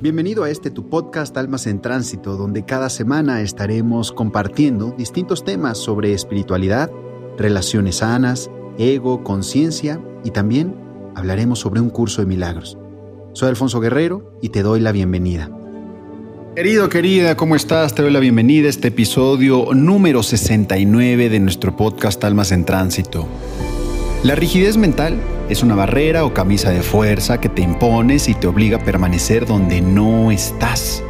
Bienvenido a este tu podcast Almas en Tránsito, donde cada semana estaremos compartiendo distintos temas sobre espiritualidad, relaciones sanas, ego, conciencia y también hablaremos sobre un curso de milagros. Soy Alfonso Guerrero y te doy la bienvenida. Querido, querida, ¿cómo estás? Te doy la bienvenida a este episodio número 69 de nuestro podcast Almas en Tránsito. La rigidez mental es una barrera o camisa de fuerza que te impones y te obliga a permanecer donde no estás.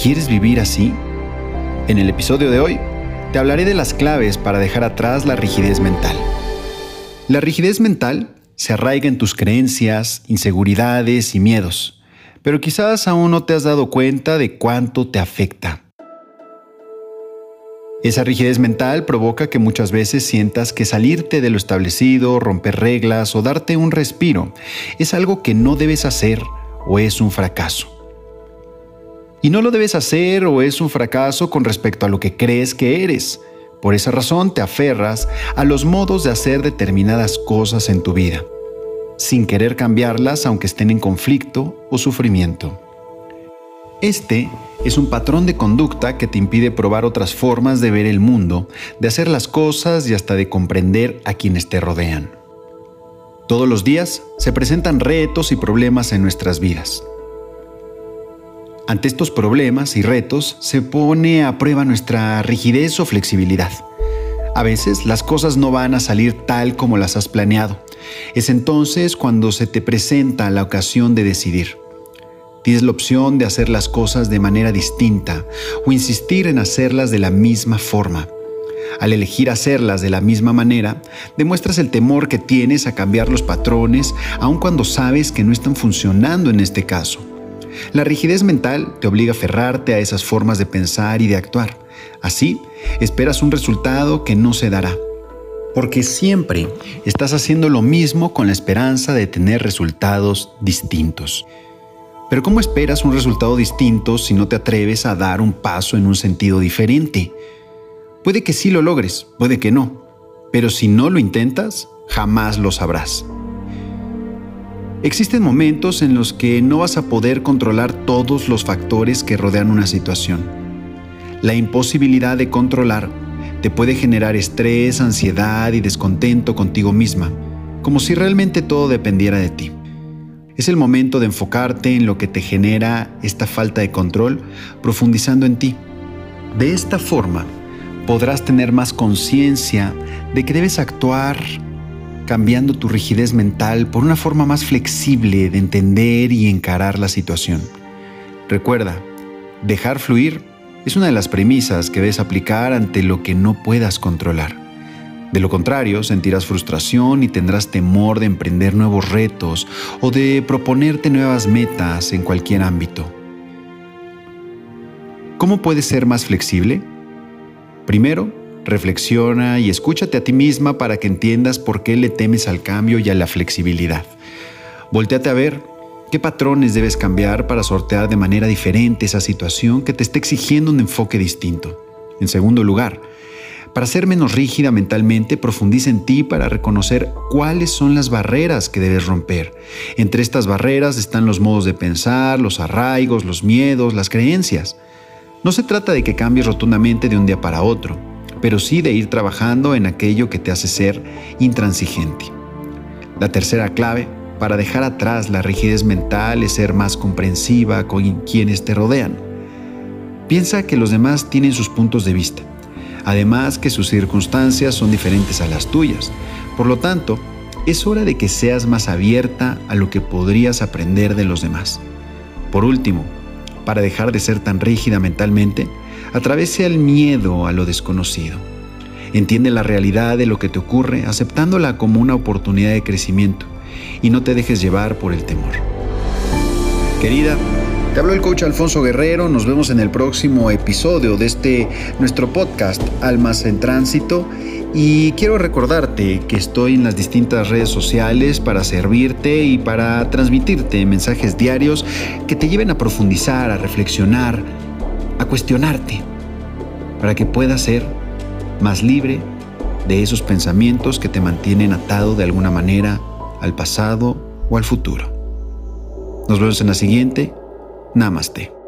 ¿Quieres vivir así? En el episodio de hoy te hablaré de las claves para dejar atrás la rigidez mental. La rigidez mental se arraiga en tus creencias, inseguridades y miedos pero quizás aún no te has dado cuenta de cuánto te afecta. Esa rigidez mental provoca que muchas veces sientas que salirte de lo establecido, romper reglas o darte un respiro es algo que no debes hacer o es un fracaso. Y no lo debes hacer o es un fracaso con respecto a lo que crees que eres. Por esa razón te aferras a los modos de hacer determinadas cosas en tu vida sin querer cambiarlas aunque estén en conflicto o sufrimiento. Este es un patrón de conducta que te impide probar otras formas de ver el mundo, de hacer las cosas y hasta de comprender a quienes te rodean. Todos los días se presentan retos y problemas en nuestras vidas. Ante estos problemas y retos se pone a prueba nuestra rigidez o flexibilidad. A veces las cosas no van a salir tal como las has planeado. Es entonces cuando se te presenta la ocasión de decidir. Tienes la opción de hacer las cosas de manera distinta o insistir en hacerlas de la misma forma. Al elegir hacerlas de la misma manera, demuestras el temor que tienes a cambiar los patrones, aun cuando sabes que no están funcionando en este caso. La rigidez mental te obliga a aferrarte a esas formas de pensar y de actuar. Así, esperas un resultado que no se dará. Porque siempre estás haciendo lo mismo con la esperanza de tener resultados distintos. Pero ¿cómo esperas un resultado distinto si no te atreves a dar un paso en un sentido diferente? Puede que sí lo logres, puede que no, pero si no lo intentas, jamás lo sabrás. Existen momentos en los que no vas a poder controlar todos los factores que rodean una situación la imposibilidad de controlar te puede generar estrés, ansiedad y descontento contigo misma, como si realmente todo dependiera de ti. Es el momento de enfocarte en lo que te genera esta falta de control, profundizando en ti. De esta forma, podrás tener más conciencia de que debes actuar cambiando tu rigidez mental por una forma más flexible de entender y encarar la situación. Recuerda, dejar fluir es una de las premisas que debes aplicar ante lo que no puedas controlar. De lo contrario, sentirás frustración y tendrás temor de emprender nuevos retos o de proponerte nuevas metas en cualquier ámbito. ¿Cómo puedes ser más flexible? Primero, reflexiona y escúchate a ti misma para que entiendas por qué le temes al cambio y a la flexibilidad. Voltéate a ver ¿Qué patrones debes cambiar para sortear de manera diferente esa situación que te está exigiendo un enfoque distinto? En segundo lugar, para ser menos rígida mentalmente, profundiza en ti para reconocer cuáles son las barreras que debes romper. Entre estas barreras están los modos de pensar, los arraigos, los miedos, las creencias. No se trata de que cambies rotundamente de un día para otro, pero sí de ir trabajando en aquello que te hace ser intransigente. La tercera clave para dejar atrás la rigidez mental es ser más comprensiva con quienes te rodean. Piensa que los demás tienen sus puntos de vista, además que sus circunstancias son diferentes a las tuyas. Por lo tanto, es hora de que seas más abierta a lo que podrías aprender de los demás. Por último, para dejar de ser tan rígida mentalmente, atravese el miedo a lo desconocido. Entiende la realidad de lo que te ocurre aceptándola como una oportunidad de crecimiento y no te dejes llevar por el temor. Querida, te habló el coach Alfonso Guerrero, nos vemos en el próximo episodio de este nuestro podcast Almas en Tránsito. Y quiero recordarte que estoy en las distintas redes sociales para servirte y para transmitirte mensajes diarios que te lleven a profundizar, a reflexionar, a cuestionarte, para que puedas ser más libre de esos pensamientos que te mantienen atado de alguna manera al pasado o al futuro. Nos vemos en la siguiente Namaste.